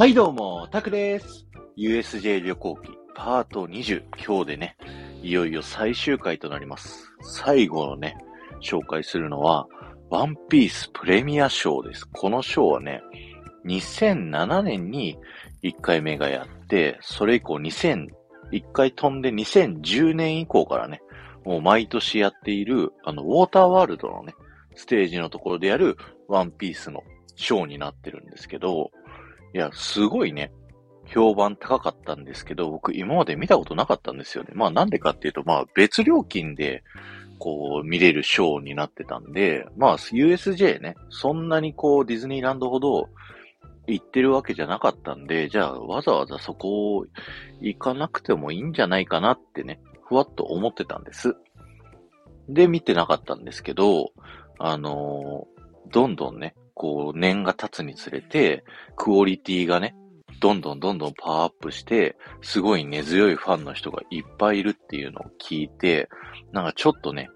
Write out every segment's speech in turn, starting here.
はいどうも、タクです。USJ 旅行記パート20。今日でね、いよいよ最終回となります。最後のね、紹介するのは、ワンピースプレミア賞です。この賞はね、2007年に1回目がやって、それ以降2000、1回飛んで2010年以降からね、もう毎年やっている、あの、ウォーターワールドのね、ステージのところでやるワンピースのショーになってるんですけど、いや、すごいね、評判高かったんですけど、僕今まで見たことなかったんですよね。まあなんでかっていうと、まあ別料金で、こう見れるショーになってたんで、まあ USJ ね、そんなにこうディズニーランドほど行ってるわけじゃなかったんで、じゃあわざわざそこを行かなくてもいいんじゃないかなってね、ふわっと思ってたんです。で、見てなかったんですけど、あのー、どんどんね、こう、年が経つにつれて、クオリティがね、どんどんどんどんパワーアップして、すごい根強いファンの人がいっぱいいるっていうのを聞いて、なんかちょっとね、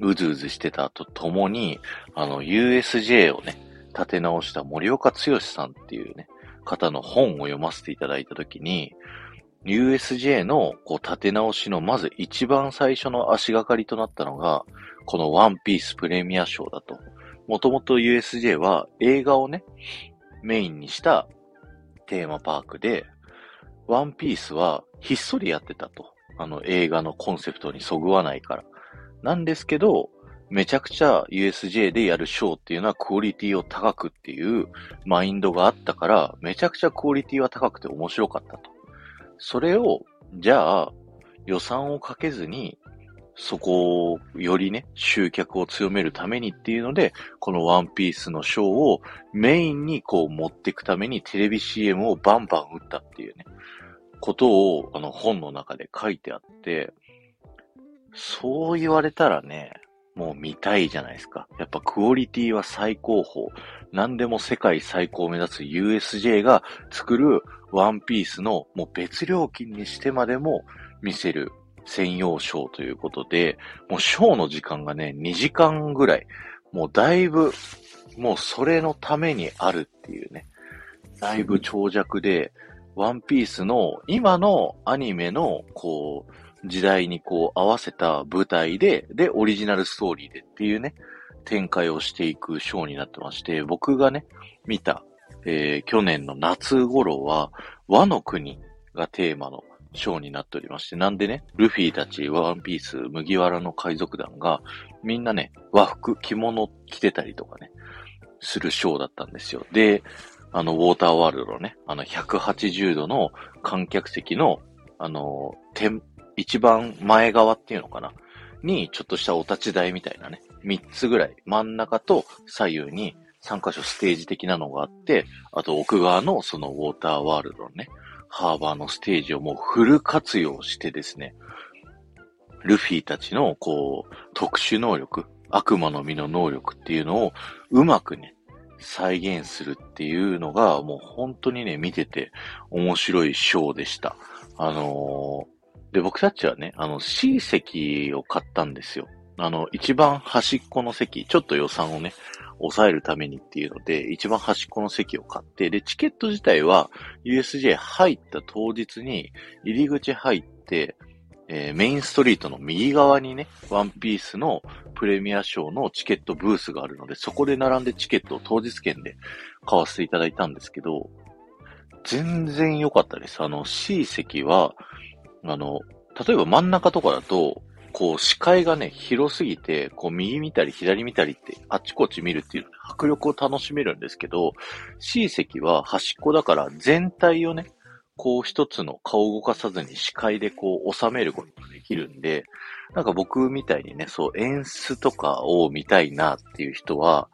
うずうずしてたとともに、あの、USJ をね、立て直した森岡剛さんっていうね、方の本を読ませていただいたときに、USJ のこう立て直しのまず一番最初の足がかりとなったのが、このワンピースプレミア賞だと。もともと USJ は映画をね、メインにしたテーマパークで、ワンピースはひっそりやってたと。あの映画のコンセプトにそぐわないから。なんですけど、めちゃくちゃ USJ でやるショーっていうのはクオリティを高くっていうマインドがあったから、めちゃくちゃクオリティは高くて面白かったと。それを、じゃあ、予算をかけずに、そこをよりね、集客を強めるためにっていうので、このワンピースのショーをメインにこう持っていくためにテレビ CM をバンバン打ったっていうね、ことをあの本の中で書いてあって、そう言われたらね、もう見たいじゃないですか。やっぱクオリティは最高峰。何でも世界最高を目指す USJ が作るワンピースのもう別料金にしてまでも見せる専用ショーということで、もうショーの時間がね、2時間ぐらい、もうだいぶ、もうそれのためにあるっていうね、だいぶ長尺で、ワンピースの今のアニメのこう、時代にこう合わせた舞台で、で、オリジナルストーリーでっていうね、展開をしていくショーになってまして、僕がね、見たえー、去年の夏頃は、和の国がテーマのショーになっておりまして、なんでね、ルフィたち、ワンピース、麦わらの海賊団が、みんなね、和服、着物着てたりとかね、するショーだったんですよ。で、あの、ウォーターワールドのね、あの、180度の観客席の、あの、一番前側っていうのかなに、ちょっとしたお立ち台みたいなね、三つぐらい、真ん中と左右に3箇所ステージ的なのがあって、あと奥側のそのウォーターワールドのね、ハーバーのステージをもうフル活用してですね、ルフィたちのこう、特殊能力、悪魔の実の能力っていうのをうまくね、再現するっていうのがもう本当にね、見てて面白いショーでした。あのー、で、僕たちはね、あの C 席を買ったんですよ。あの、一番端っこの席、ちょっと予算をね、抑えるためにっていうので、一番端っこの席を買って、で、チケット自体は USJ 入った当日に入り口入って、えー、メインストリートの右側にね、ワンピースのプレミアショーのチケットブースがあるので、そこで並んでチケットを当日券で買わせていただいたんですけど、全然良かったです。あの C 席は、あの、例えば真ん中とかだと、こう視界がね、広すぎて、こう右見たり左見たりってあっちこっち見るっていう迫力を楽しめるんですけど、C 席は端っこだから全体をね、こう一つの顔を動かさずに視界でこう収めることができるんで、なんか僕みたいにね、そう演出とかを見たいなっていう人は、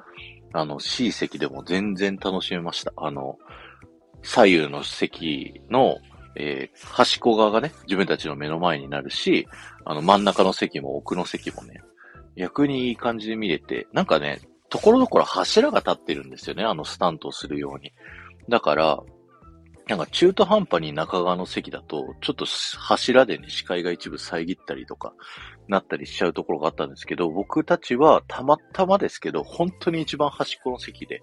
あの C 席でも全然楽しめました。あの、左右の席のえー、端っこ側がね、自分たちの目の前になるし、あの、真ん中の席も奥の席もね、逆にいい感じで見れて、なんかね、ところどころ柱が立ってるんですよね、あのスタントをするように。だから、なんか中途半端に中側の席だと、ちょっと柱でね、視界が一部遮ったりとか、なったりしちゃうところがあったんですけど、僕たちはたまたまですけど、本当に一番端っこの席で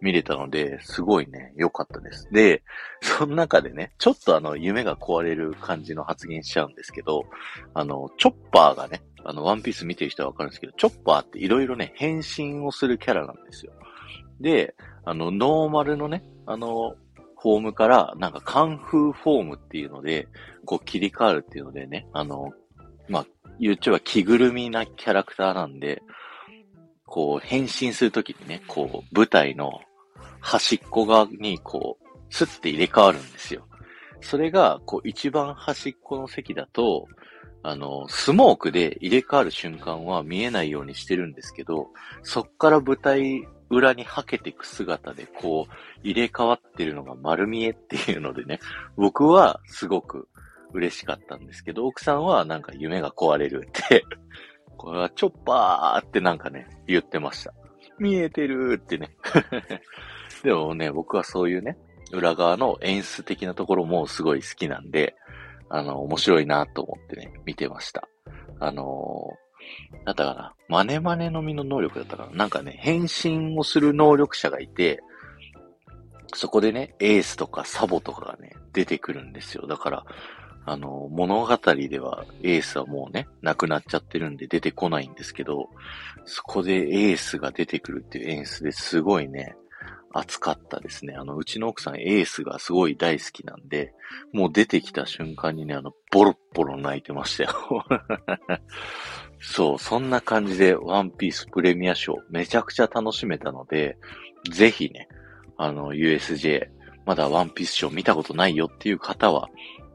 見れたので、すごいね、良かったです。で、その中でね、ちょっとあの、夢が壊れる感じの発言しちゃうんですけど、あの、チョッパーがね、あの、ワンピース見てる人はわかるんですけど、チョッパーって色々ね、変身をするキャラなんですよ。で、あの、ノーマルのね、あの、フォームから、なんかカンフーフォームっていうので、こう切り替わるっていうのでね、あの、まあ、言っちゃえば着ぐるみなキャラクターなんで、こう変身するときにね、こう舞台の端っこ側にこう、スッて入れ替わるんですよ。それが、こう一番端っこの席だと、あの、スモークで入れ替わる瞬間は見えないようにしてるんですけど、そっから舞台裏にはけていく姿でこう入れ替わってるのが丸見えっていうのでね、僕はすごく嬉しかったんですけど、奥さんはなんか夢が壊れるってこれはチョッパーってなんかね、言ってました。見えてるってね でもね、僕はそういうね、裏側の演出的なところもすごい好きなんで、あの、面白いなと思ってね、見てました。あのだったかな。マネマネのみの能力だったかな。なんかね、変身をする能力者がいて、そこでね、エースとかサボとかがね、出てくるんですよ。だから、あの、物語ではエースはもうね、亡くなっちゃってるんで出てこないんですけど、そこでエースが出てくるっていう演出ですごいね、熱かったですね。あの、うちの奥さんエースがすごい大好きなんで、もう出てきた瞬間にね、あの、ボロッボロ泣いてましたよ。そう、そんな感じでワンピースプレミア賞めちゃくちゃ楽しめたので、ぜひね、あの、USJ、まだワンピース賞見たことないよっていう方は、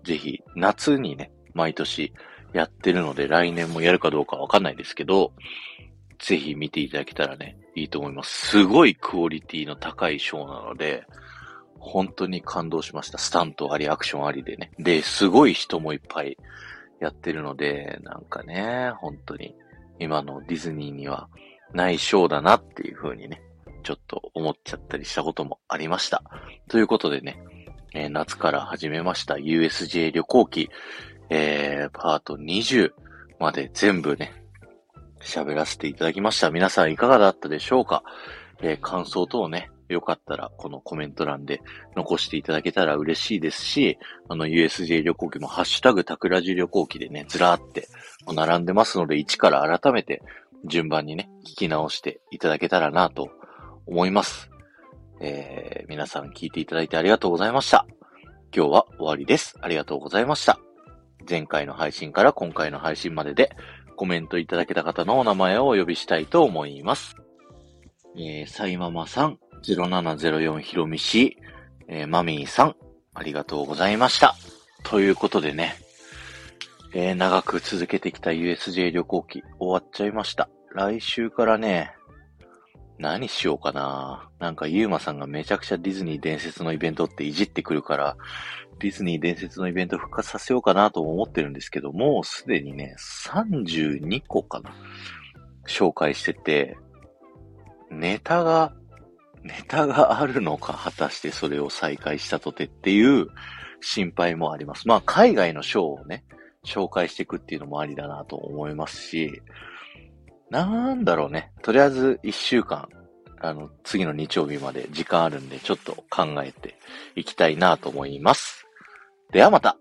ぜひ夏にね、毎年やってるので来年もやるかどうかわかんないですけど、ぜひ見ていただけたらね、いいと思います。すごいクオリティの高いショーなので、本当に感動しました。スタントあり、アクションありでね。で、すごい人もいっぱいやってるので、なんかね、本当に今のディズニーにはないショーだなっていう風にね、ちょっと思っちゃったりしたこともありました。ということでね、えー、夏から始めました USJ 旅行記、えー、パート20まで全部ね、喋らせていただきました。皆さんいかがだったでしょうか、えー、感想等ね、よかったら、このコメント欄で残していただけたら嬉しいですし、あの、USJ 旅行機もハッシュタグタクラジ旅行機でね、ずらーって並んでますので、一から改めて順番にね、聞き直していただけたらなと思います。えー、皆さん聞いていただいてありがとうございました。今日は終わりです。ありがとうございました。前回の配信から今回の配信まででコメントいただけた方のお名前をお呼びしたいと思います。えー、サイママさん、0704ひろみし、えー、マミーさん、ありがとうございました。ということでね、えー、長く続けてきた USJ 旅行記終わっちゃいました。来週からね、何しようかな。なんかユーマさんがめちゃくちゃディズニー伝説のイベントっていじってくるから、ディズニー伝説のイベント復活させようかなと思ってるんですけど、もうすでにね、32個かな。紹介してて、ネタがネタがあるのか、果たしてそれを再開したとてっていう心配もあります。まあ、海外のショーをね、紹介していくっていうのもありだなと思いますし、なんだろうね。とりあえず一週間、あの、次の日曜日まで時間あるんで、ちょっと考えていきたいなと思います。ではまた